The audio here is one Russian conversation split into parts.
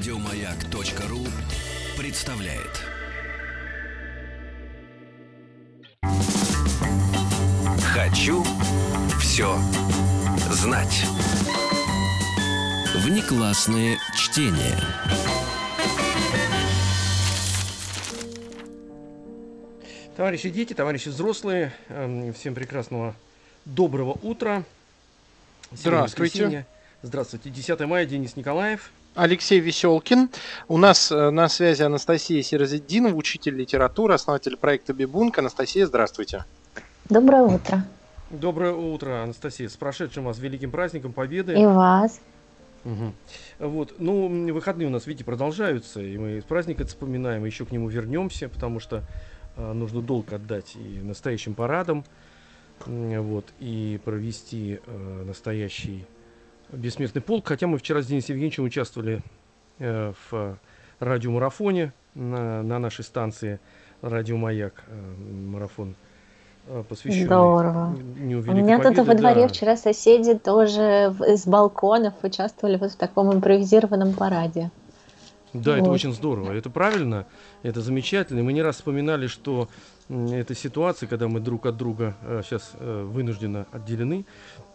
Радиомаяк.ру представляет. Хочу все знать. Внеклассное чтение. Товарищи дети, товарищи взрослые, эм, всем прекрасного доброго утра. Сегодня Здравствуйте. воскресенье. Здравствуйте. 10 мая, Денис Николаев. Алексей Веселкин. У нас э, на связи Анастасия Сирозиддинова, учитель литературы, основатель проекта Бибунг. Анастасия, здравствуйте. Доброе утро. Доброе утро, Анастасия. С прошедшим вас великим праздником Победы. И вас. Мгм. Вот, ну, выходные у нас, видите, продолжаются, и мы праздник это вспоминаем, и еще к нему вернемся, потому что э, нужно долг отдать и настоящим парадам, м, вот, и провести э, настоящий бессмертный полк. Хотя мы вчера с Денисом Евгеньевичем участвовали э, в радиомарафоне на, на нашей станции Радио Маяк, э, марафон э, посвященный Здорово. Дню У меня тут Победы, во дворе да. вчера соседи тоже из балконов участвовали вот в таком импровизированном параде. Да, это Вот. очень здорово. Это правильно, это замечательно. Мы не раз вспоминали, что эта ситуация, когда мы друг от друга сейчас вынужденно отделены,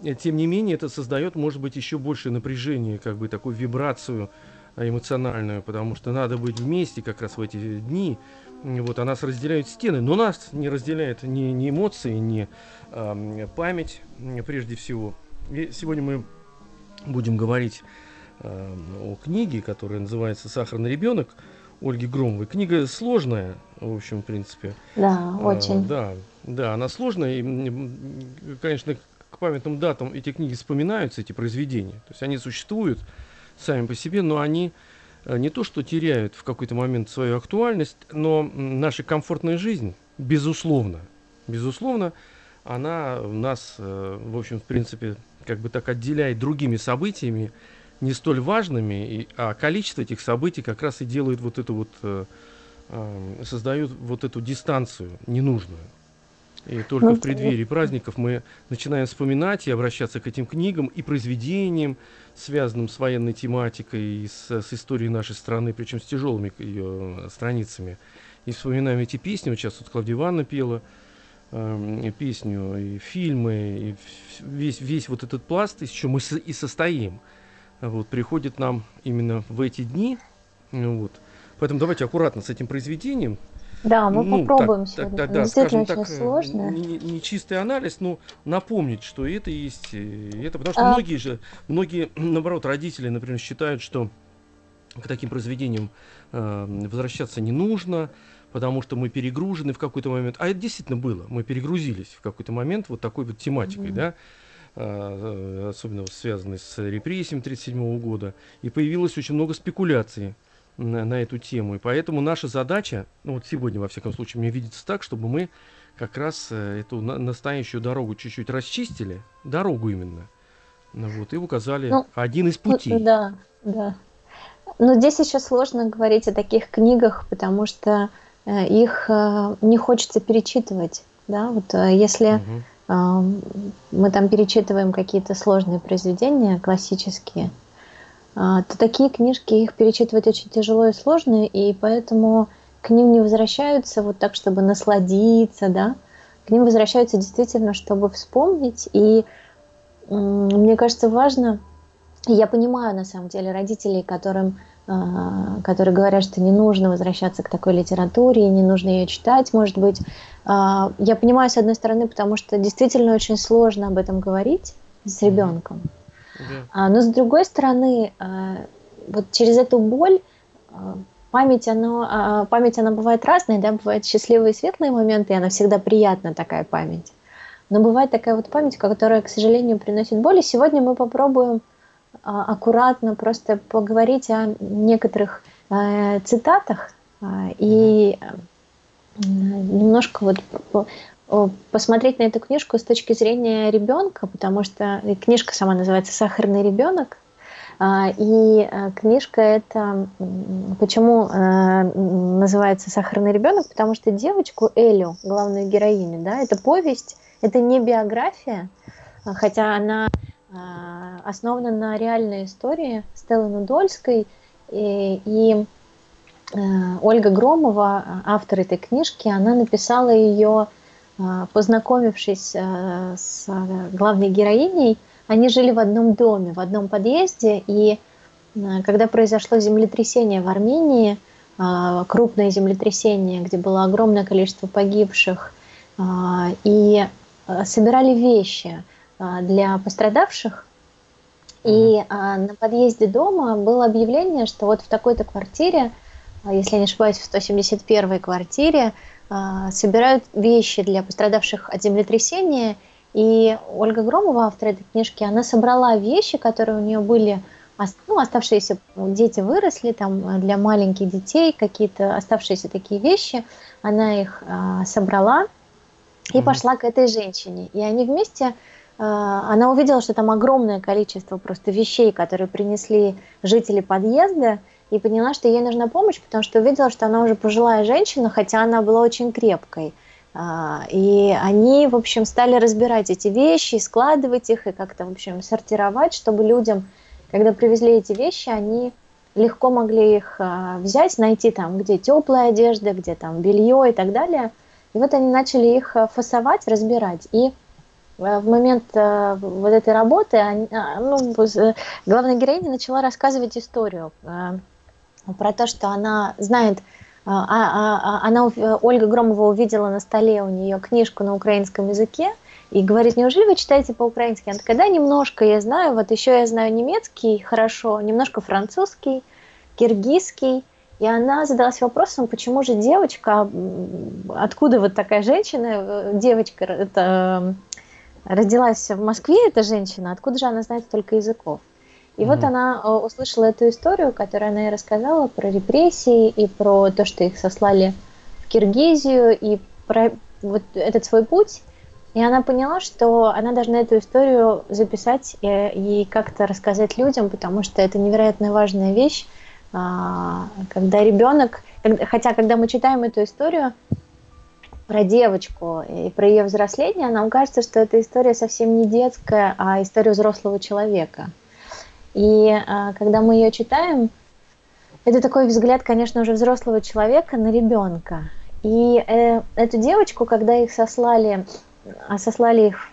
э, тем не менее это создает, может быть, еще большее напряжение, как бы такую вибрацию э, эмоциональную, потому что надо быть вместе как раз в эти дни. Вот, а нас разделяют стены, но нас не разделяет ни, ни эмоции, ни ам, память, прежде всего. И сегодня мы будем говорить э, о книге, которая называется «Сахарный ребенок» Ольги Громовой. Книга сложная, в общем, в принципе. Да, А, очень. Да, да, она сложная. И, конечно, к памятным датам эти книги вспоминаются, эти произведения. То есть они существуют сами по себе, но они э, не то что теряют в какой-то момент свою актуальность, но наша комфортная жизнь, безусловно, безусловно, она нас, э, в общем, в принципе, как бы так отделяет другими событиями, не столь важными, и, а количество этих событий как раз и делает вот эту вот, э, э, создают вот эту дистанцию ненужную. И только Ну, в преддверии праздников мы начинаем вспоминать и обращаться к этим книгам и произведениям, связанным с военной тематикой и с, с историей нашей страны, причем с тяжелыми ее страницами. И вспоминаем эти песни. Вот сейчас вот Клавдия Ивановна пела эм, песню, и фильмы, и весь, весь вот этот пласт, из чего мы и состоим, вот, приходит нам именно в эти дни. Ну Вот. Поэтому давайте аккуратно с этим произведением. Да, мы Ну, попробуем так- сегодня. так- да, Действительно скажем очень так, э, сложно. Не, не чистый анализ, но напомнить, что это есть. э, Это, потому что А. многие же, многие, наоборот, родители, например, считают, что к таким произведениям э, возвращаться не нужно, потому что мы перегружены в какой-то момент. А это действительно было. Мы перегрузились в какой-то момент вот такой вот тематикой, Мгм. да, особенно вот связанной с репрессиями 1937 года. И появилось очень много спекуляций на, на эту тему. И поэтому наша задача, ну вот сегодня, во всяком случае, мне видится так, чтобы мы как раз э, эту на- настоящую дорогу чуть-чуть расчистили, дорогу именно, ну вот, и указали Ну, один из Ну, путей. Да, да. Но здесь еще сложно говорить о таких книгах, потому что э, их э, не хочется перечитывать. Да? Вот, э, если Мгм. Мы там перечитываем какие-то сложные произведения, классические, а, то такие книжки, их перечитывать очень тяжело и сложно, и поэтому к ним не возвращаются вот так, чтобы насладиться, да, к ним возвращаются действительно, чтобы вспомнить, и мне кажется, важно, я понимаю, на самом деле, родителей, которым которые говорят, что не нужно возвращаться к такой литературе, не нужно ее читать, может быть. А, Я понимаю, с одной стороны, потому что действительно очень сложно об этом говорить с ребенком. Да. А, Но с другой стороны, а, вот через эту боль а, память, она, а, память, она бывает разной, да, бывают счастливые и светлые моменты, и она всегда приятна, такая память. Но бывает такая вот память, которая, к сожалению, приносит боль. И сегодня мы попробуем а, аккуратно просто поговорить о некоторых э, цитатах а, и э, немножко вот посмотреть на эту книжку с точки зрения ребенка, потому что книжка сама называется «Сахарный ребенок», а, и э, книжка это почему называется «Сахарный ребенок», потому что девочку Элю, главную героиню, да, это повесть, это не биография, а, хотя она а, основана на реальной истории Стеллы Нудольской, и, и э, Ольга Громова, автор этой книжки, она написала ее, э, познакомившись с главной героиней. Они жили в одном доме, в одном подъезде, и когда произошло землетрясение в Армении, крупное землетрясение, где было огромное количество погибших, и собирали вещи для пострадавших, и а, на подъезде дома было объявление, что вот в такой-то квартире, а, если я не ошибаюсь, в 171 квартире, а, собирают вещи для пострадавших от землетрясения. И Ольга Громова, автор этой книжки, она собрала вещи, которые у нее были, ну, оставшиеся, дети выросли, там для маленьких детей какие-то оставшиеся такие вещи, она их а, собрала и mm-hmm. пошла к этой женщине. И они вместе а, она увидела, что там огромное количество просто вещей, которые принесли жители подъезда, и поняла, что ей нужна помощь, потому что увидела, что она уже пожилая женщина, хотя она была очень крепкой. А, и они, в общем, стали разбирать эти вещи, складывать их и как-то, в общем, сортировать, чтобы людям, когда привезли эти вещи, они легко могли их а, взять, найти там, где теплая одежда, где там белье и так далее. И вот они начали их фасовать, разбирать. И в момент э, вот этой работы а, ну, э, главная героиня начала рассказывать историю про то, что она знает, а, а, она, Ольга Громова увидела на столе у нее книжку на украинском языке и говорит, неужели вы читаете по-украински? Она такая, да, немножко я знаю, вот еще я знаю немецкий хорошо, немножко французский, киргизский, и она задалась вопросом, почему же девочка, откуда вот такая женщина, девочка, это родилась в Москве эта женщина, откуда же она знает столько языков? И mm-hmm. вот она э, услышала эту историю, которую она ей рассказала про репрессии и про то, что их сослали в Киргизию, и про вот этот свой путь. И она поняла, что она должна эту историю записать и, и как-то рассказать людям, потому что это невероятно важная вещь, а, когда ребенок, хотя когда мы читаем эту историю, про девочку и про ее взросление, нам кажется, что эта история совсем не детская, а история взрослого человека. И а, когда мы ее читаем, это такой взгляд, конечно, уже взрослого человека на ребенка. И э, эту девочку, когда их сослали, а сослали их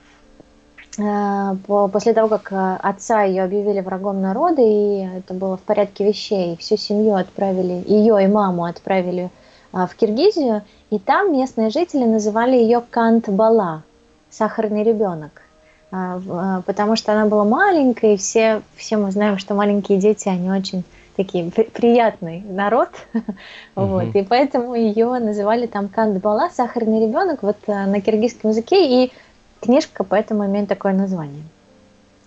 э, по, после того, как э, отца ее объявили врагом народа, и это было в порядке вещей, всю семью отправили, ее и маму отправили в Киргизию, и там местные жители называли ее Кант-Бала, сахарный ребенок, а, а, потому что она была маленькая, и все, все мы знаем, что маленькие дети, они очень такие приятный народ, uh-huh. вот, и поэтому ее называли там Кант-Бала, сахарный ребенок, вот а, на киргизском языке, и книжка поэтому имеет такое название.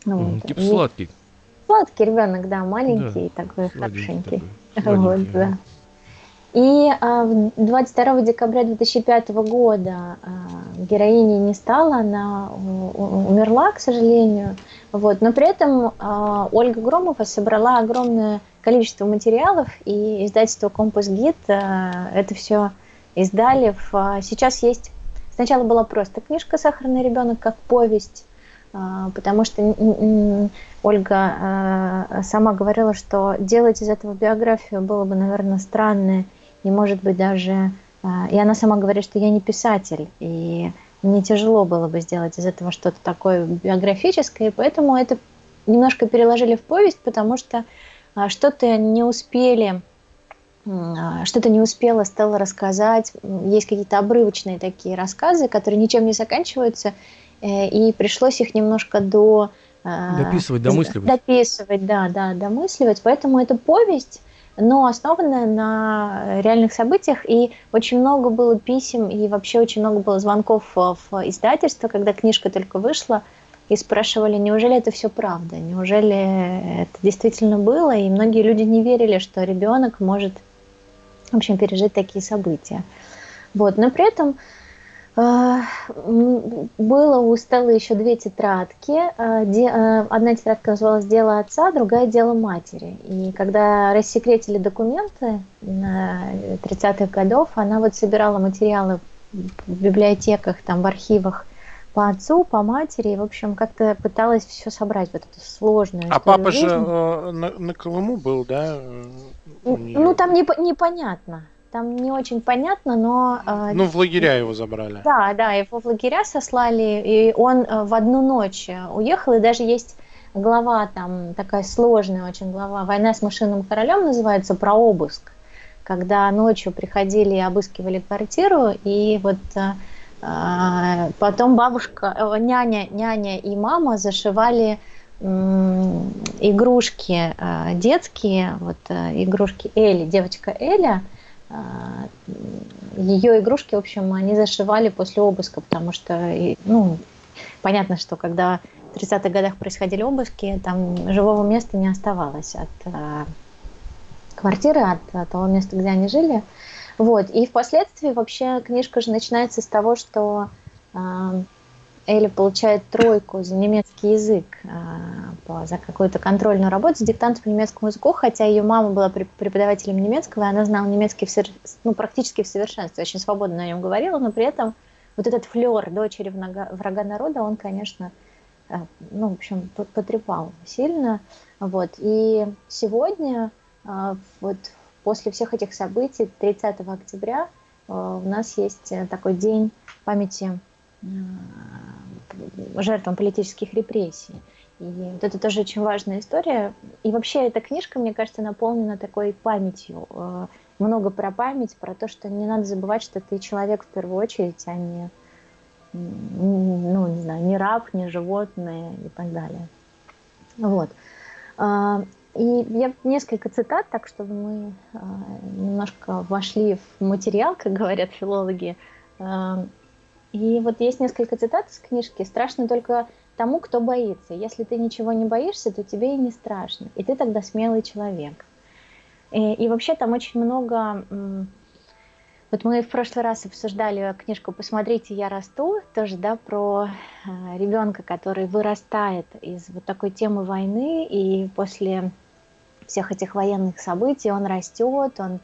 Вот. Типа сладкий. Сладкий ребенок, да, маленький, да, такой хорошенький. Такой, вот, да. И 22 декабря 2005 года героини не стала, она умерла, к сожалению. Вот. Но при этом Ольга Громова собрала огромное количество материалов, и издательство «Компас Гид» это все издали. Сейчас есть... Сначала была просто книжка «Сахарный ребенок» как повесть, потому что Ольга сама говорила, что делать из этого биографию было бы, наверное, странное и, может быть, даже... А, и она сама говорит, что я не писатель, и мне тяжело было бы сделать из этого что-то такое биографическое, и поэтому это немножко переложили в повесть, потому что а, что-то не успели а, что-то не успела Стелла рассказать. Есть какие-то обрывочные такие рассказы, которые ничем не заканчиваются, э, и пришлось их немножко до... Дописывать, домысливать. Дописывать, да, да, домысливать. Поэтому эта повесть, но основанная на реальных событиях. И очень много было писем, и вообще очень много было звонков в издательство, когда книжка только вышла, и спрашивали, неужели это все правда, неужели это действительно было, и многие люди не верили, что ребенок может, в общем, пережить такие события. Вот. Но при этом было у Стеллы еще две тетрадки. А, а, одна тетрадка называлась «Дело отца», другая «Дело матери». И когда рассекретили документы на 30-х годов, она вот собирала материалы в библиотеках, там, в архивах по отцу, по матери, и, в общем, как-то пыталась все собрать, вот эту сложную А папа же жизни. э, на, на Колыму был, да? э? Ну, там непо- непонятно, там не очень понятно, но... э, Ну, в лагеря его забрали. Да, да, его в лагеря сослали, и он э, в одну ночь э, уехал, и даже есть глава там, такая сложная очень глава, «Война с мышиным королем» называется, про обыск, когда ночью приходили и обыскивали квартиру, и вот потом бабушка, няня, няня и мама зашивали игрушки детские, вот игрушки Эли, девочка Эля, ее игрушки, в общем, они зашивали после обыска, потому что, ну, понятно, что когда в 30-х годах происходили обыски, там живого места не оставалось от а, квартиры, от, а, того места, где они жили. Вот. И впоследствии вообще книжка же начинается с того, что а, Элли получает тройку за немецкий язык а, по- за какую-то контрольную работу с диктантом по немецкому языку, хотя ее мама была преп- преподавателем немецкого, и она знала немецкий в ну, практически в совершенстве, очень свободно на нем говорила, но при этом вот этот флер дочери врага, врага народа, он, конечно, э, ну, в общем, по- потрепал сильно. Вот. И сегодня, а, вот после всех этих событий, 30 октября, а, у нас есть э, такой день памяти жертвам политических репрессий. И вот это тоже очень важная история. И вообще эта книжка, мне кажется, наполнена такой памятью. э, Много про память, про то, что не надо забывать, что ты человек в первую очередь, а не, ну, не знаю, не раб, не животное и так далее. Вот. А, И я несколько цитат, так чтобы мы немножко вошли в материал, как говорят филологи. И вот есть несколько цитат из книжки. Страшно только тому, кто боится. Если ты ничего не боишься, то тебе и не страшно. И ты тогда смелый человек. И, и вообще там очень много... Вот мы в прошлый раз обсуждали книжку «Посмотрите, я расту», тоже, да, про э, ребенка, который вырастает из вот такой темы войны, и после всех этих военных событий он растет, он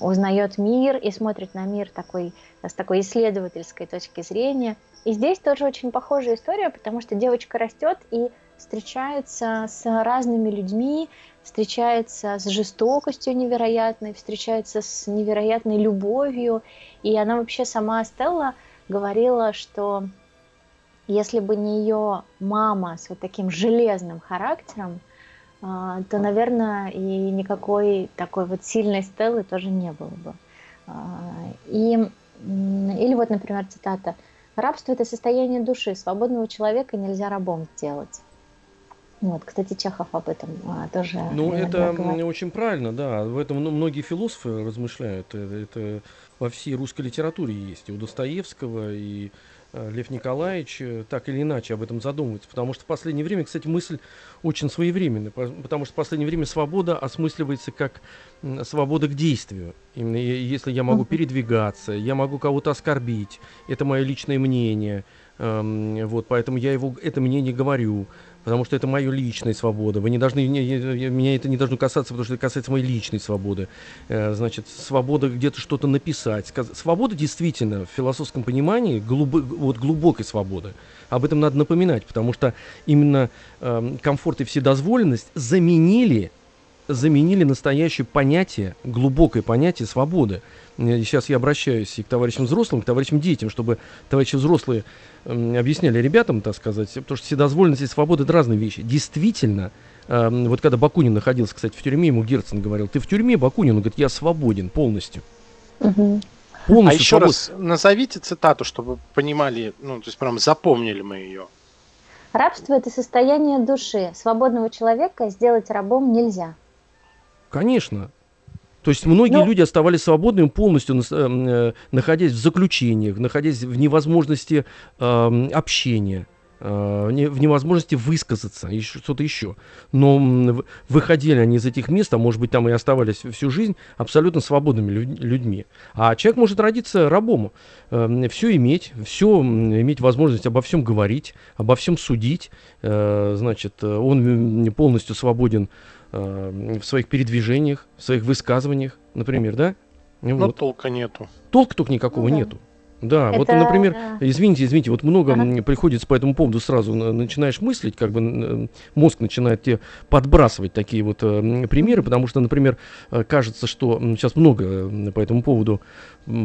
узнает мир и смотрит на мир такой, с такой исследовательской точки зрения. И здесь тоже очень похожая история, потому что девочка растет и встречается с разными людьми, встречается с жестокостью невероятной, встречается с невероятной любовью. И она вообще сама Стелла говорила, что если бы не ее мама с вот таким железным характером, а, то, наверное, и никакой такой вот сильной Стеллы тоже не было бы. А, И, или вот, например, цитата. «Рабство – это состояние души. Свободного человека нельзя рабом сделать». Вот, кстати, Чехов об этом а, тоже Ну, иногда это говорит. очень правильно, да. В этом ну, многие философы размышляют. Это, это во всей русской литературе есть. И у Достоевского, и э, Лев Николаевич э, так или иначе об этом задумывается. Потому что в последнее время, кстати, мысль очень своевременная. по- Потому что в последнее время свобода осмысливается как свобода к действию. Именно если я могу передвигаться, я могу кого-то оскорбить, это мое личное мнение. эм, Вот, поэтому я его это мнение говорю. Потому что это моя личная свобода. Вы не должны, не- не- меня это не должно касаться, потому что это касается моей личной свободы. Э, Значит, свобода где-то что-то написать. Свобода действительно в философском понимании, глубо- вот глубокой свободы. Об этом надо напоминать, потому что именно эм, комфорт и вседозволенность заменили заменили настоящее понятие, глубокое понятие свободы. Э, Сейчас я обращаюсь и к товарищам взрослым, и к товарищам детям, чтобы товарищи взрослые объясняли ребятам, так сказать, потому что вседозволенность и свобода – это разные вещи. Действительно, эм, вот когда Бакунин находился, кстати, в тюрьме, ему Герцен говорил, ты в тюрьме, Бакунин? Он говорит, я свободен полностью. Мгм. Полностью А еще свободен. раз назовите цитату, чтобы понимали, ну, то есть прям запомнили мы ее. Рабство – это состояние души. Свободного человека сделать рабом нельзя. Конечно. То есть многие Ну- люди оставались свободными полностью, эм, э, находясь в заключениях, находясь в невозможности эм, общения, э, не- в невозможности высказаться, ш- что-то еще. Но выходили они из этих мест, а может быть там и оставались всю жизнь абсолютно свободными лю- людьми. А человек может родиться рабом, все иметь, все иметь возможность обо всем говорить, обо всем судить. Э, Значит, э, он полностью свободен э, в своих передвижениях, в своих высказываниях, например, да? И Но вот. толка нету. Толка только никакого Ну да. нету. Да, Это, вот, например, э, извините, извините, вот много Ага. приходится по этому поводу сразу на- начинаешь мыслить, как бы м, мозг начинает тебе подбрасывать такие вот э, примеры, потому что, например, э, кажется, что сейчас много э, по этому поводу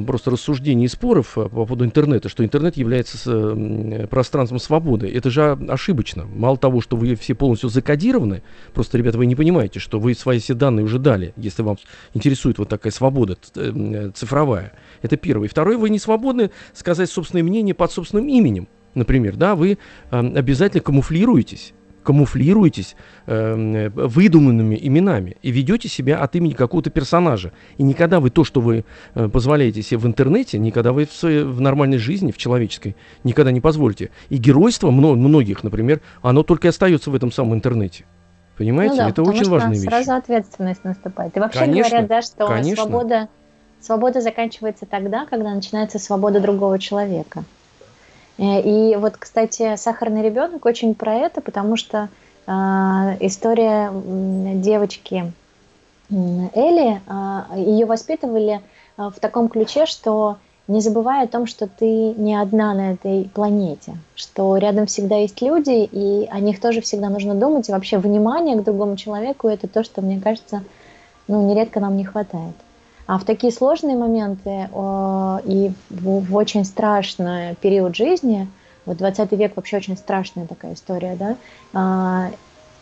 просто рассуждений и споров э, по поводу интернета, что интернет является с, э, пространством свободы. Это же ошибочно. Мало того, что вы все полностью закодированы, просто, ребята, вы не понимаете, что вы свои все данные уже дали, если вам интересует вот такая свобода э, цифровая. Это первое. И второе, вы не свободны сказать собственное мнение под собственным именем. Например, да, вы э, обязательно камуфлируетесь, камуфлируетесь э, выдуманными именами и ведете себя от имени какого-то персонажа. И никогда вы то, что вы э, позволяете себе в интернете, никогда вы в, своей- в нормальной жизни, в человеческой, никогда не позволите. И геройство мно- многих, например, оно только и остается в этом самом интернете. Понимаете? Ну да, Это очень важная вещь. Сразу ответственность наступает. И вообще Конечно, говорят, да, что конечно. свобода, свобода заканчивается тогда, когда начинается свобода другого человека. Э, И вот, кстати, сахарный ребенок очень про это, потому что э, история девочки Элли, ее воспитывали э, в таком ключе, что не забывай о том, что ты не одна на этой планете, что рядом всегда есть люди, и о них тоже всегда нужно думать, и вообще внимание к другому человеку это то, что, мне кажется, ну, нередко нам не хватает. А в такие сложные моменты о, и в, в очень страшный период жизни, вот 20 век вообще очень страшная такая история, да, а,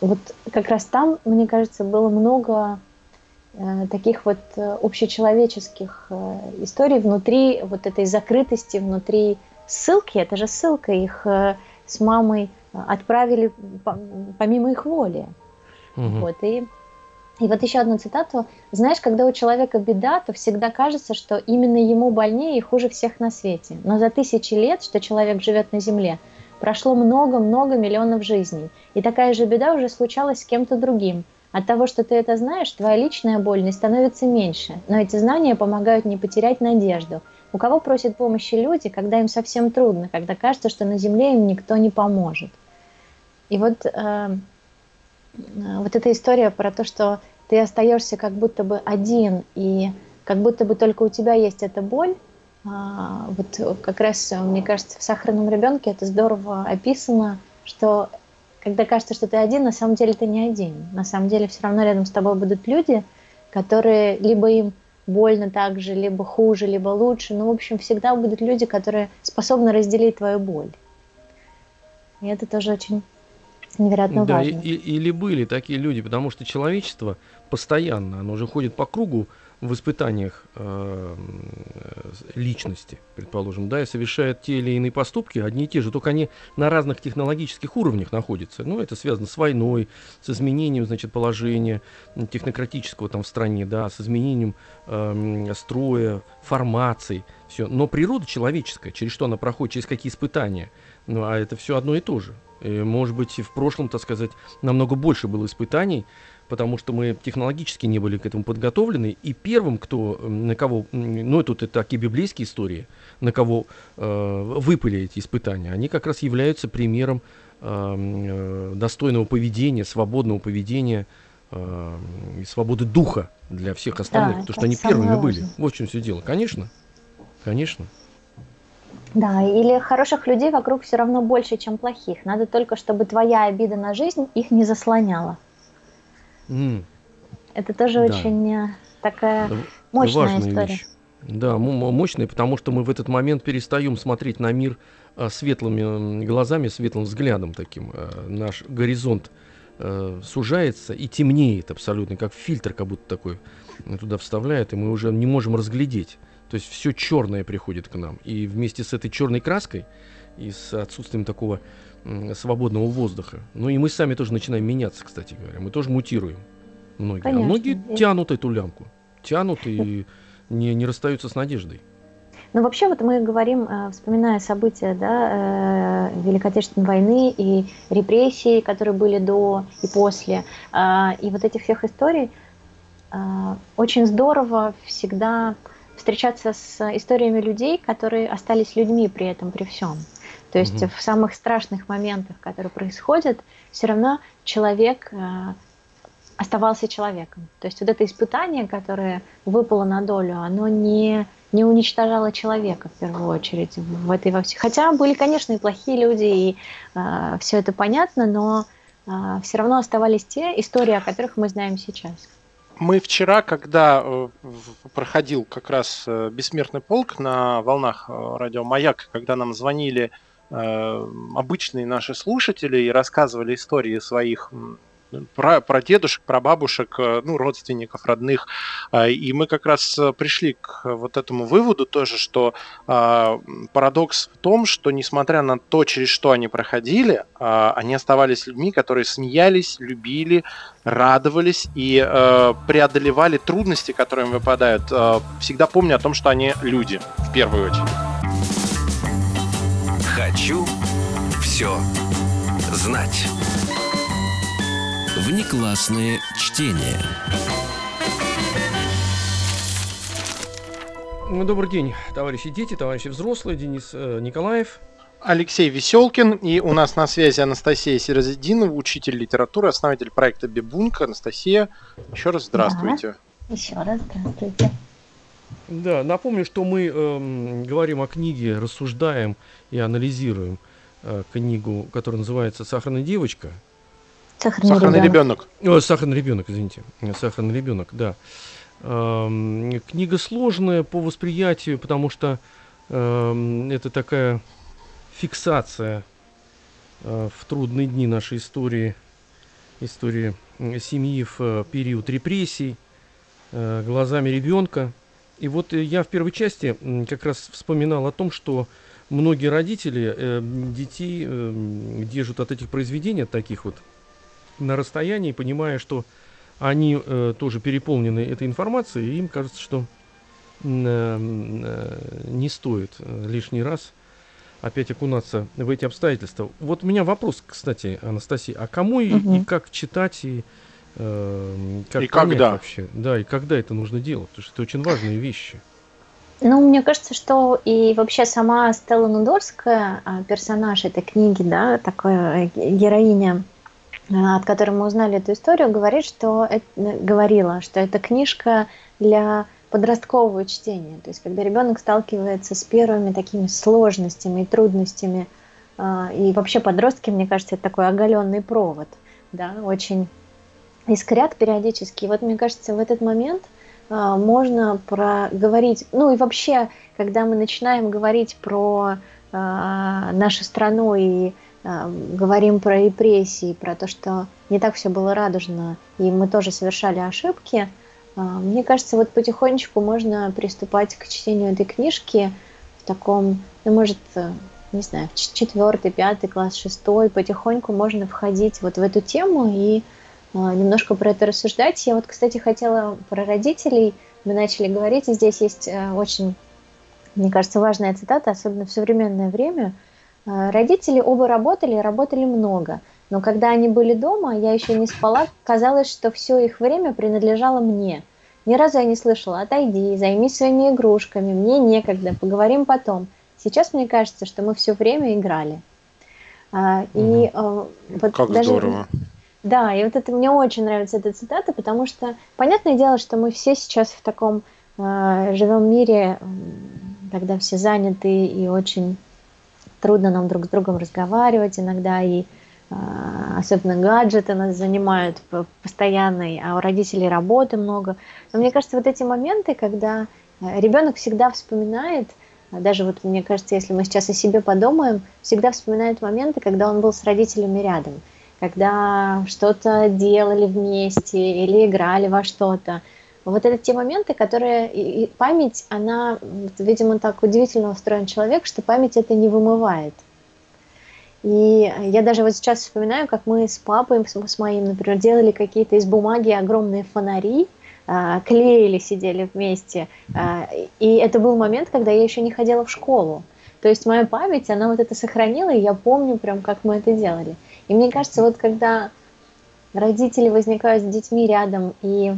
вот как раз там, мне кажется, было много э, таких вот э, общечеловеческих э, историй внутри вот этой закрытости, внутри ссылки, это же ссылка, их э, с мамой э, отправили по- помимо их воли. Мгм. Вот, и, и вот еще одну цитату. Знаешь, когда у человека беда, то всегда кажется, что именно ему больнее и хуже всех на свете. Но за тысячи лет, что человек живет на Земле, прошло много-много миллионов жизней. И такая же беда уже случалась с кем-то другим. От того, что ты это знаешь, твоя личная боль не становится меньше. Но эти знания помогают не потерять надежду. У кого просят помощи люди, когда им совсем трудно, когда кажется, что на Земле им никто не поможет. И вот э, вот эта история про то, что ты остаешься как будто бы один, и как будто бы только у тебя есть эта боль, а, вот как раз, э, мне кажется, в «Сахарном ребенке» это здорово описано, что когда кажется, что ты один, на самом деле ты не один. На самом деле все равно рядом с тобой будут люди, которые либо им больно так же, либо хуже, либо лучше. Ну, в общем, всегда будут люди, которые способны разделить твою боль. И это тоже очень невероятно Да, и- важно. и- или были такие люди, потому что человечество постоянно, оно уже ходит по кругу в испытаниях э, э, личности, предположим, да, и совершает те или иные поступки, одни и те же, только они на разных технологических уровнях находятся. Ну, это связано с войной, с изменением, значит, положения технократического там в стране, да, с изменением эм, строя, формаций, все. Но природа человеческая, через что она проходит, через какие испытания, ну, а это все одно и то же. И, может быть, и в прошлом, так сказать, намного больше было испытаний, потому что мы технологически не были к этому подготовлены. И первым, кто, на кого, ну, тут это такие библейские истории, на кого э, выпали эти испытания, они как раз являются примером э, э, достойного поведения, свободного поведения э, и свободы духа для всех остальных, потому это что они первыми были. важное. Вот в чем все дело. Конечно, конечно. Да, или хороших людей вокруг все равно больше, чем плохих. Надо только, чтобы твоя обида на жизнь их не заслоняла. М. Это тоже Да. очень э, такая Да, мощная важная история. вещь. Да, мощная, потому что мы в этот момент перестаем смотреть на мир а, светлыми глазами, светлым взглядом таким. Наш горизонт э, сужается и темнеет абсолютно, как фильтр, как будто такой э, туда вставляет, и мы уже не можем разглядеть. То есть все черное приходит к нам. И вместе с этой черной краской и с отсутствием такого свободного воздуха. Ну и мы сами тоже начинаем меняться, кстати говоря. Мы тоже мутируем. Многие. Конечно. А многие тянут эту лямку. Тянут и не, не расстаются с надеждой. Ну, вообще, вот мы говорим, э, вспоминая события да, э, Великой Отечественной войны и репрессии, которые были до и после, э, и вот этих всех историй, очень здорово всегда встречаться с историями людей, которые остались людьми при этом, при всем. То есть Мгм. в самых страшных моментах, которые происходят, все равно человек э, оставался человеком. То есть вот это испытание, которое выпало на долю, оно не, не уничтожало человека в первую очередь в этой во всей. Хотя были, конечно, и плохие люди, и э, все это понятно, но э, все равно оставались те истории, о которых мы знаем сейчас. Мы вчера, когда э, проходил как раз э, бессмертный полк на волнах э, радио Маяк, когда нам звонили обычные наши слушатели и рассказывали истории своих про, про дедушек, про бабушек, э, ну, родственников, родных. А, и мы как раз э, пришли к вот этому выводу тоже, что парадокс в том, что несмотря на то, через что они проходили, они оставались людьми, которые смеялись, любили, радовались и преодолевали трудности, которые им выпадают, всегда помня о том, что они люди, в первую очередь. Хочу все знать. Внеклассное чтение. Ну, добрый день, товарищи дети, товарищи взрослые, Денис э, Николаев. Алексей Веселкин, и у нас на связи Анастасия Серозидинова, учитель литературы, основатель проекта Бибунка. Анастасия, еще раз здравствуйте. Да, еще раз здравствуйте. Да, напомню, что мы э, говорим о книге, рассуждаем и анализируем э, книгу, которая называется «Сахарная девочка», Сахарный, Сахарный ребенок. ребенок. О, сахарный ребенок, извините. Сахарный ребенок, да. Эм, книга сложная по восприятию, потому что эм, это такая фиксация э, в трудные дни нашей истории, истории семьи в э, период репрессий, э, глазами ребенка. И вот я в первой части как раз вспоминал о том, что многие родители э, детей э, держат от этих произведений, от таких вот на расстоянии, понимая, что они э, тоже переполнены этой информацией, и им кажется, что э, э, не стоит э, лишний раз опять окунаться в эти обстоятельства. Вот у меня вопрос, кстати, Анастасия, а кому и, угу. и как читать и э, как и когда вообще? Да, и когда это нужно делать, потому что это очень важные вещи. Ну, мне кажется, что и вообще сама Стелла Нудорская, а, персонаж этой книги, да, такая э, героиня, от которой мы узнали эту историю, говорит, что это, говорила, что это книжка для подросткового чтения. То есть, когда ребенок сталкивается с первыми такими сложностями и трудностями, а, и вообще подростки, мне кажется, это такой оголенный провод, да, очень искрят периодически. И вот мне кажется, в этот момент а, можно проговорить, ну и вообще, когда мы начинаем говорить про а, нашу страну и говорим про репрессии, про то, что не так все было радужно, и мы тоже совершали ошибки, а, мне кажется, вот потихонечку можно приступать к чтению этой книжки в таком, ну, может, э, не знаю, в четвертый, пятый класс, шестой, потихоньку можно входить вот в эту тему и а, немножко про это рассуждать. Я вот, кстати, хотела про родителей, мы начали говорить, и здесь есть э, очень, мне кажется, важная цитата, особенно в современное время – родители оба работали, работали много. Но когда они были дома, я еще не спала, казалось, что все их время принадлежало мне. Ни разу я не слышала «отойди, займись своими игрушками, мне некогда, поговорим потом». Сейчас мне кажется, что мы все время играли. А, и угу. вот как даже, здорово. Да, и вот это мне очень нравится эта цитата, потому что понятное дело, что мы все сейчас в таком э, живем мире, когда все заняты и очень трудно нам друг с другом разговаривать иногда, и а, особенно гаджеты нас занимают постоянно, а у родителей работы много. Но мне кажется, вот эти моменты, когда э, ребенок всегда вспоминает, а, даже вот мне кажется, если мы сейчас о себе подумаем, всегда вспоминает моменты, когда он был с родителями рядом, когда что-то делали вместе или играли во что-то. Вот это те моменты, которые... И память, она, видимо, так удивительно устроен человек, что память это не вымывает. И я даже вот сейчас вспоминаю, как мы с папой, с моим, например, делали какие-то из бумаги огромные фонари, а, клеили, сидели вместе. А, и это был момент, когда я еще не ходила в школу. То есть моя память, она вот это сохранила, и я помню прям, как мы это делали. И мне кажется, вот когда родители возникают с детьми рядом и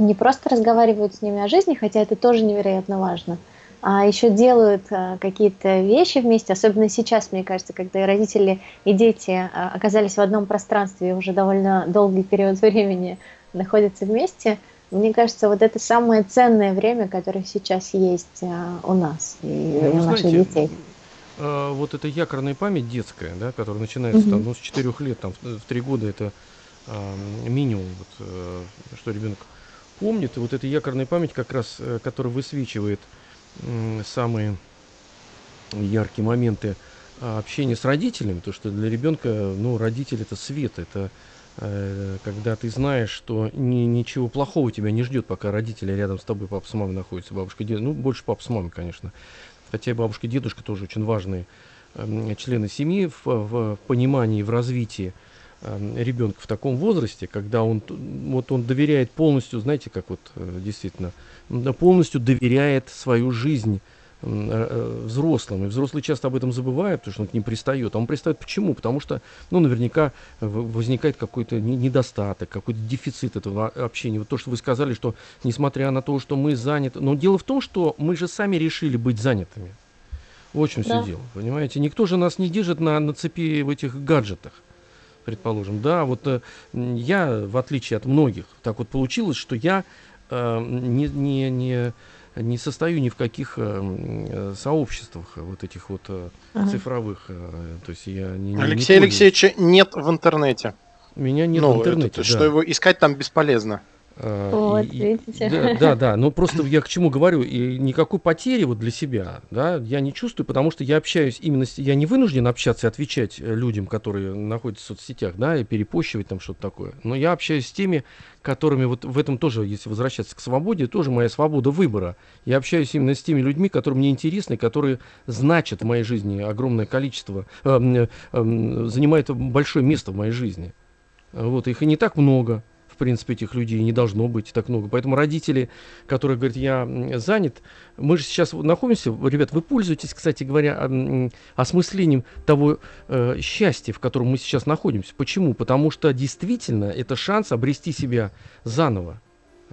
не просто разговаривают с ними о жизни, хотя это тоже невероятно важно, а еще делают а, какие-то вещи вместе, особенно сейчас, мне кажется, когда и родители, и дети а, оказались в одном пространстве уже довольно долгий период времени находятся вместе, мне кажется, вот это самое ценное время, которое сейчас есть а, у нас и Ну, у наших знаете, детей. Вот эта якорная память детская, да, которая начинается там, Мгм. ну, с 4 лет, там, в 3 года это минимум, вот, э, что ребенок помнит. И вот эта якорная память как раз, э, которая высвечивает самые яркие моменты а, общения с родителями, то что для ребенка, ну, родитель это свет, это э, когда ты знаешь, что ни, ничего плохого тебя не ждет, пока родители рядом с тобой, папа с мамой находятся, бабушка, дедушка, ну, больше папа с мамой, конечно. Хотя и бабушка дедушка тоже очень важные члены семьи в, в понимании, в развитии ребенка в таком возрасте, когда он, вот он доверяет полностью, знаете, как вот э, действительно, полностью доверяет свою жизнь э, э, взрослым. И взрослые часто об этом забывают, потому что он к ним пристает. А он пристает почему? Потому что, ну, наверняка возникает какой-то не- недостаток, какой-то дефицит этого общения. Вот то, что вы сказали, что несмотря на то, что мы заняты... Но дело в том, что мы же сами решили быть занятыми. Вот в чем Да. все дело, понимаете? Никто же нас не держит на, на цепи в этих гаджетах, предположим. Да, вот э, я, в отличие от многих, так вот получилось, что я э, не, не, не, не состою ни в каких э, э, сообществах вот этих вот э, Ага. цифровых. э, То есть я не, не- не Алексея пользуюсь. Алексеевича нет в интернете. Меня нет ну, в интернете. это- да. что его искать там бесполезно. Вот, и- и- видите? Да, да, да, но просто я к чему говорю, и никакой потери вот для себя, да, я не чувствую, потому что я общаюсь именно, с, я не вынужден общаться и отвечать э, людям, которые находятся в соцсетях, да, и перепощивать там что-то такое, но я общаюсь с теми, которыми вот в этом тоже, если возвращаться к свободе, тоже моя свобода выбора. Я общаюсь именно с теми людьми, которые мне интересны, которые значат в моей жизни огромное количество, э, э, занимают большое место в моей жизни. Вот, их и не так много, принципе, этих людей не должно быть так много. Поэтому родители, которые говорят, я занят, мы же сейчас находимся, ребят, вы пользуетесь, кстати говоря, осмыслением того э, счастья, в котором мы сейчас находимся. Почему? Потому что действительно это шанс обрести себя заново.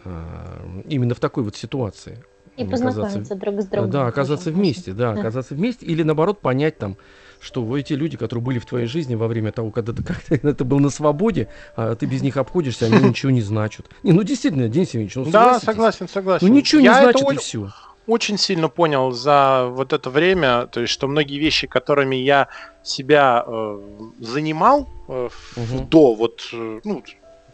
э, именно в такой вот ситуации. И познакомиться друг с другом. да, оказаться вместе, да, Да. оказаться вместе, или наоборот понять там, что эти люди, которые были в твоей жизни во время того, когда ты как-то это был на свободе, а ты без них обходишься, они ничего не значат. Не, ну действительно, Денис Евгеньевич, ну да, согласен, согласен. Ну ничего не Я значит и все. очень сильно понял за вот это время, то есть что многие вещи, которыми я себя э, занимал э, Мгм. до вот э, ну,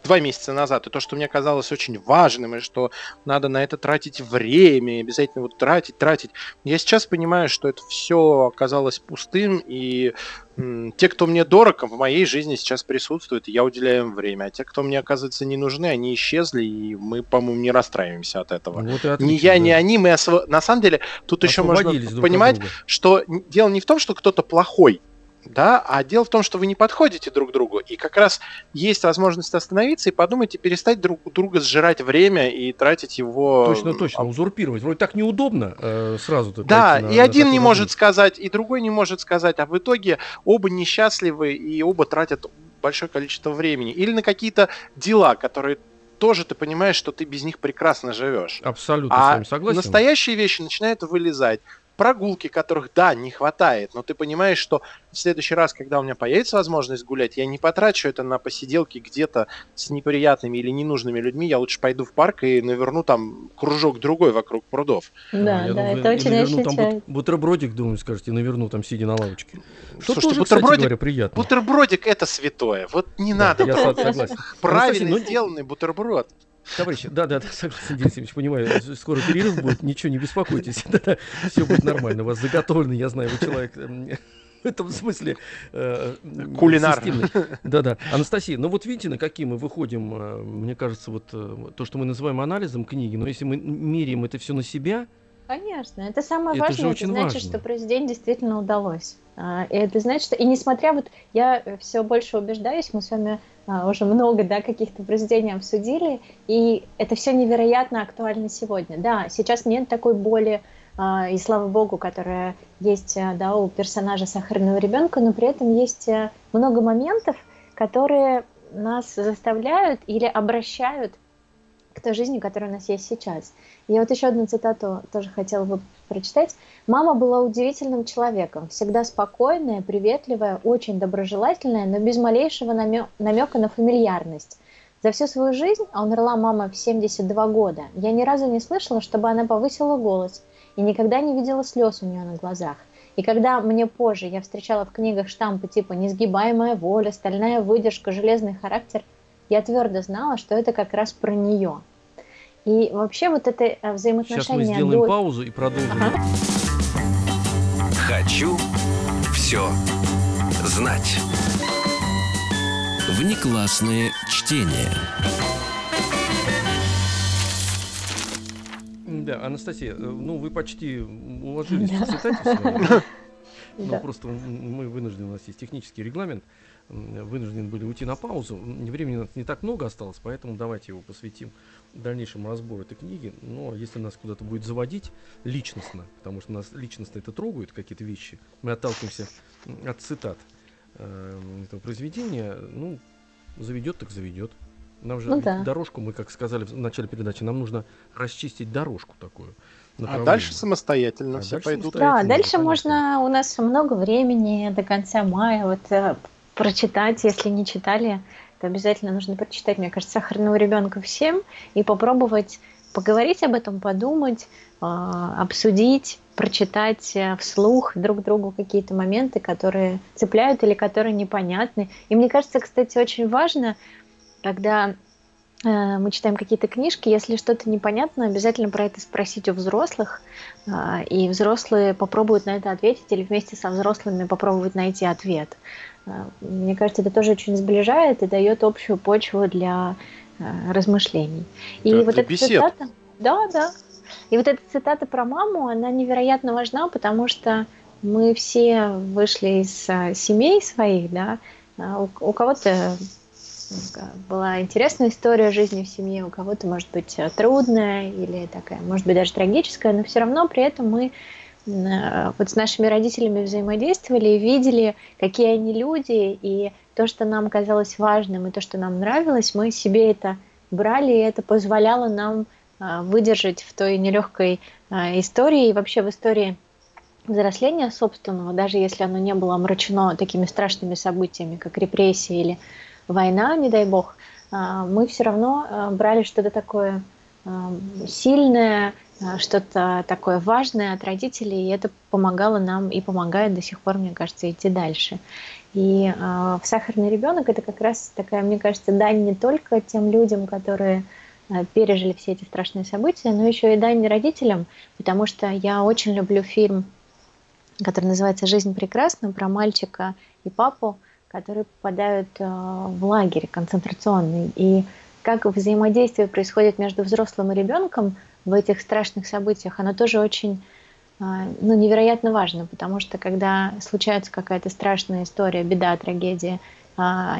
два месяца назад, и то, что мне казалось очень важным, и что надо на это тратить время, и обязательно вот тратить, тратить. Я сейчас понимаю, что это все оказалось пустым, и м, те, кто мне дорог, в моей жизни сейчас присутствуют, и я уделяю им время, а те, кто мне, оказывается, не нужны, они исчезли, и мы, по-моему, не расстраиваемся от этого Вот ни отлично, я, да. ни они, мы осво- на самом деле тут еще можно друг понимать, друга. что дело не в том, что кто-то плохой, да, а дело в том, что вы не подходите друг другу, и как раз есть возможность остановиться и подумать и перестать друг у друга сжирать время и тратить его. Точно, точно, узурпировать. Вроде так неудобно э, сразу. Да, и один не может сказать, и другой не может сказать, а в итоге оба несчастливы и оба тратят большое количество времени. Или на какие-то дела, которые тоже ты понимаешь, что ты без них прекрасно живешь. Абсолютно с А вами согласен. настоящие вещи начинают вылезать. Прогулки, которых, да, не хватает, но ты понимаешь, что в следующий раз, когда у меня появится возможность гулять, я не потрачу это на посиделки где-то с неприятными или ненужными людьми, я лучше пойду в парк и наверну там кружок другой вокруг прудов. Да, А, я да, думаю, это очень наверну там бут- бутербродик, думаю, скажете, наверну там, сидя на лавочке. Что Слушайте, тоже, кстати бутербродик- говоря, приятно. Бутербродик это святое. Вот не Да, надо. я со- согласен. Правильно Анастасия, ну, сделанный бутерброд. Товарищи, да, да, да, согласен, Денис Евгеньевич, понимаю, скоро перерыв будет, ничего, не беспокойтесь, все будет нормально, у вас заготовленный, я знаю, вы человек эм, в этом смысле э, Кулинар. Да-да. Анастасия, ну вот видите, на какие мы выходим, э, мне кажется, вот э, то, что мы называем анализом книги, но если мы меряем это все на себя, Конечно, это самое Это же важное. очень это значит, важно. что произведение действительно удалось. А, И это значит, что и несмотря вот я все больше убеждаюсь, мы с вами уже много да, каких-то произведений обсудили, и это все невероятно актуально сегодня. Да, сейчас нет такой боли, а, и слава богу, которая есть а, да, у персонажа сахарного ребенка, но при этом есть а, много моментов, которые нас заставляют или обращают к той жизни, которая у нас есть сейчас. Я вот еще одну цитату тоже хотела бы прочитать. «Мама была удивительным человеком, всегда спокойная, приветливая, очень доброжелательная, но без малейшего намека на фамильярность. За всю свою жизнь, а умерла мама в 72 года, я ни разу не слышала, чтобы она повысила голос, и никогда не видела слез у нее на глазах. И когда мне позже я встречала в книгах штампы типа «несгибаемая воля», «стальная выдержка», «железный характер», я твердо знала, что это как раз про нее. И вообще вот это взаимоотношение... Сейчас мы сделаем до... паузу и продолжим. Ага. Хочу все знать. Внеклассное чтение. Да, Анастасия, э, ну вы почти уложились в цитате Но просто мы вынуждены, у нас есть технический регламент, вынуждены были уйти на паузу. Времени у нас не так много осталось, поэтому давайте его посвятим дальнейшему разбору этой книги. Но если нас куда-то будет заводить личностно, потому что нас личностно это трогают, какие-то вещи, мы отталкиваемся от цитат э, этого произведения, ну, заведет так заведет. Нам же ну, да. дорожку, мы как сказали в начале передачи, нам нужно расчистить дорожку такую. А дальше самостоятельно а все дальше пойдут. Да, дальше можно, у нас много времени до конца мая, вот э, прочитать, если не читали, то обязательно нужно прочитать, мне кажется, «Сахарного ребенка» всем и попробовать поговорить об этом, подумать, а, обсудить, прочитать э, вслух друг другу какие-то моменты, которые цепляют или которые непонятны. И мне кажется, кстати, очень важно, когда э, мы читаем какие-то книжки, если что-то непонятно, обязательно про это спросить у взрослых, а, и взрослые попробуют на это ответить или вместе со взрослыми попробовать найти ответ. А, мне кажется, это тоже очень сближает и дает общую почву для а, размышлений. И да, вот эта бесед. цитата, да, да. И вот эта цитата про маму, она невероятно важна, потому что мы все вышли из а, семей своих, да. У, у кого-то была интересная история жизни в семье, у кого-то, может быть, трудная или такая, может быть, даже трагическая, но все равно при этом мы Э, вот с нашими родителями взаимодействовали и видели, какие они люди, и то, что нам казалось важным, и то, что нам нравилось, мы себе это брали, и это позволяло нам э, выдержать в той нелегкой э, истории и вообще в истории взросления собственного, даже если оно не было омрачено такими страшными событиями, как репрессии или война, не дай бог, мы все равно брали что-то такое сильное, Э, что-то такое важное от родителей, и это помогало нам и помогает до сих пор, мне кажется, идти дальше. И э, «Сахарный ребенок» это как раз такая, мне кажется, дань не только тем людям, которые э, пережили все эти страшные события, но еще и дань родителям, потому что я очень люблю фильм, который называется «Жизнь прекрасна», про мальчика и папу, которые попадают э, в лагерь концентрационный. И как взаимодействие происходит между взрослым и ребенком – в этих страшных событиях, оно тоже очень а, ну, невероятно важно, потому что когда случается какая-то страшная история, беда, трагедия, а,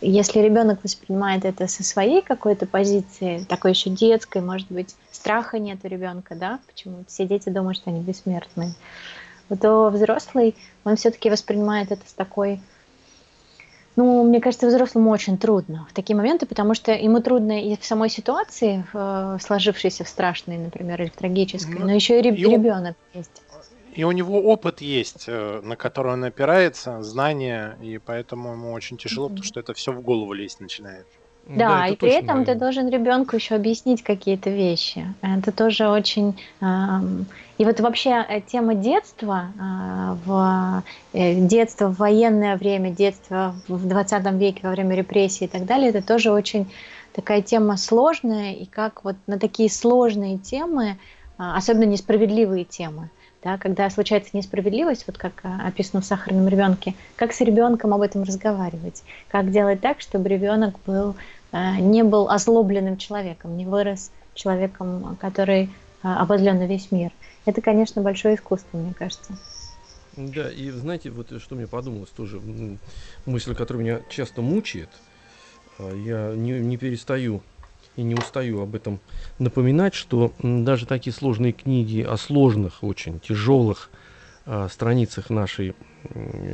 если ребенок воспринимает это со своей какой-то позиции, такой еще детской, может быть, страха нет у ребенка, да, почему все дети думают, что они бессмертные, то взрослый, он все-таки воспринимает это с такой ну, мне кажется, взрослому очень трудно в такие моменты, потому что ему трудно и в самой ситуации, в, сложившейся в страшной, например, или в трагической, ну, но еще и, реб- и ребенок есть. И у него опыт есть, э, на который он опирается, знания, и поэтому ему очень тяжело, mm-hmm. потому что это все в голову лезть начинает. Да, да и при этом наверное. ты должен ребенку еще объяснить какие-то вещи. Это тоже очень... И вот вообще э, тема детства, а, в э, детство в военное время, детство в 20 веке во время репрессий и так далее, это тоже очень такая тема сложная, и как вот на такие сложные темы, а, особенно несправедливые темы, да, когда случается несправедливость, вот как а, описано в «Сахарном ребенке», как с ребенком об этом разговаривать, как делать так, чтобы ребенок был не был озлобленным человеком, не вырос человеком, который э, обозлен на весь мир. Это, конечно, большое искусство, мне кажется. Да, и знаете, вот что мне подумалось тоже, мысль, которая меня часто мучает, а, я не, не перестаю и не устаю об этом напоминать, что даже такие сложные книги о сложных, очень тяжелых а, страницах нашей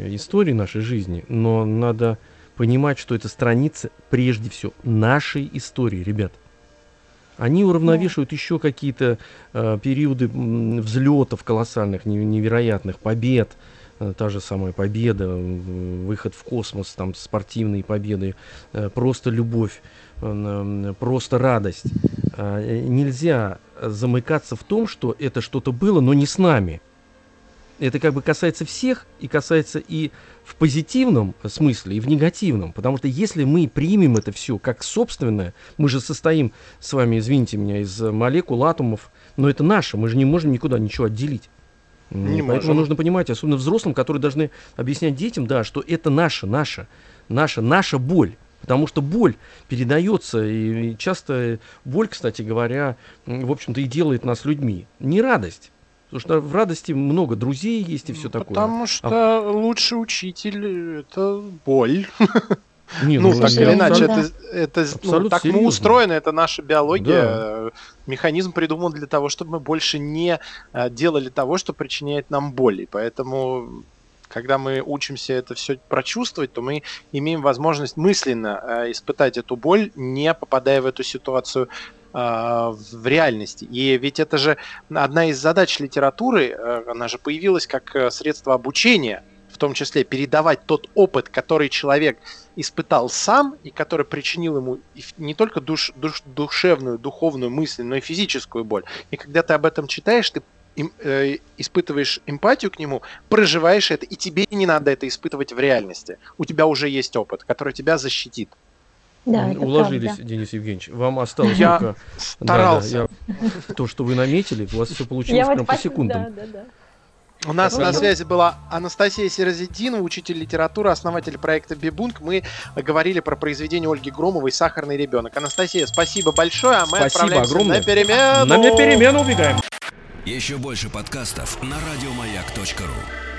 истории, нашей жизни, но надо понимать, что это страница прежде всего нашей истории, ребят. Они уравновешивают еще какие-то э, периоды м, взлетов колоссальных, не- невероятных, побед. Э, Та же самая победа, м, выход в космос, там спортивные победы, э, просто любовь, э, просто радость. Э, Нельзя замыкаться в том, что это что-то было, но не с нами. Это как бы касается всех и касается и в позитивном смысле, и в негативном. Потому что если мы примем это все как собственное, мы же состоим с вами, извините меня, из молекул, атомов, но это наше, мы же не можем никуда ничего отделить. Не Поэтому можем. нужно понимать, особенно взрослым, которые должны объяснять детям, да, что это наша, наша, наша, наша боль. Потому что боль передается, и часто боль, кстати говоря, в общем-то и делает нас людьми. Не радость. Потому что в радости много друзей есть и все такое. Потому что лучший учитель это боль. Не, Ну, ну, так или ну, иначе, это, это ну, так мы серьезно. устроены, это наша биология. Да. Механизм придуман для того, чтобы мы больше не э, делали того, что причиняет нам боль. И поэтому, когда мы учимся это все прочувствовать, то мы имеем возможность мысленно э, испытать эту боль, не попадая в эту ситуацию в реальности. И ведь это же одна из задач литературы, э, она же появилась как э, средство обучения, в том числе передавать тот опыт, который человек испытал сам и который причинил ему не только душ, душ- душевную, духовную мысль, но и физическую боль. И когда ты об этом читаешь, ты им- э, испытываешь эмпатию к нему, проживаешь это, и тебе не надо это испытывать в реальности. У тебя уже есть опыт, который тебя защитит. Да, Уложились, правда. Денис Евгеньевич. Вам осталось Я только Старался. Да, да, я- то, что вы наметили, у вас все получилось Я вот прям по секундам. да, да, да. У нас на связи была Анастасия Сирозидинова, учитель литературы, основатель проекта Бибунг. Мы говорили про произведение Ольги Громовой «Сахарный ребенок». Анастасия, спасибо большое, а мы Спасибо отправляемся огромное. на перемену. На перемену убегаем. Еще больше подкастов на радиомаяк.ру.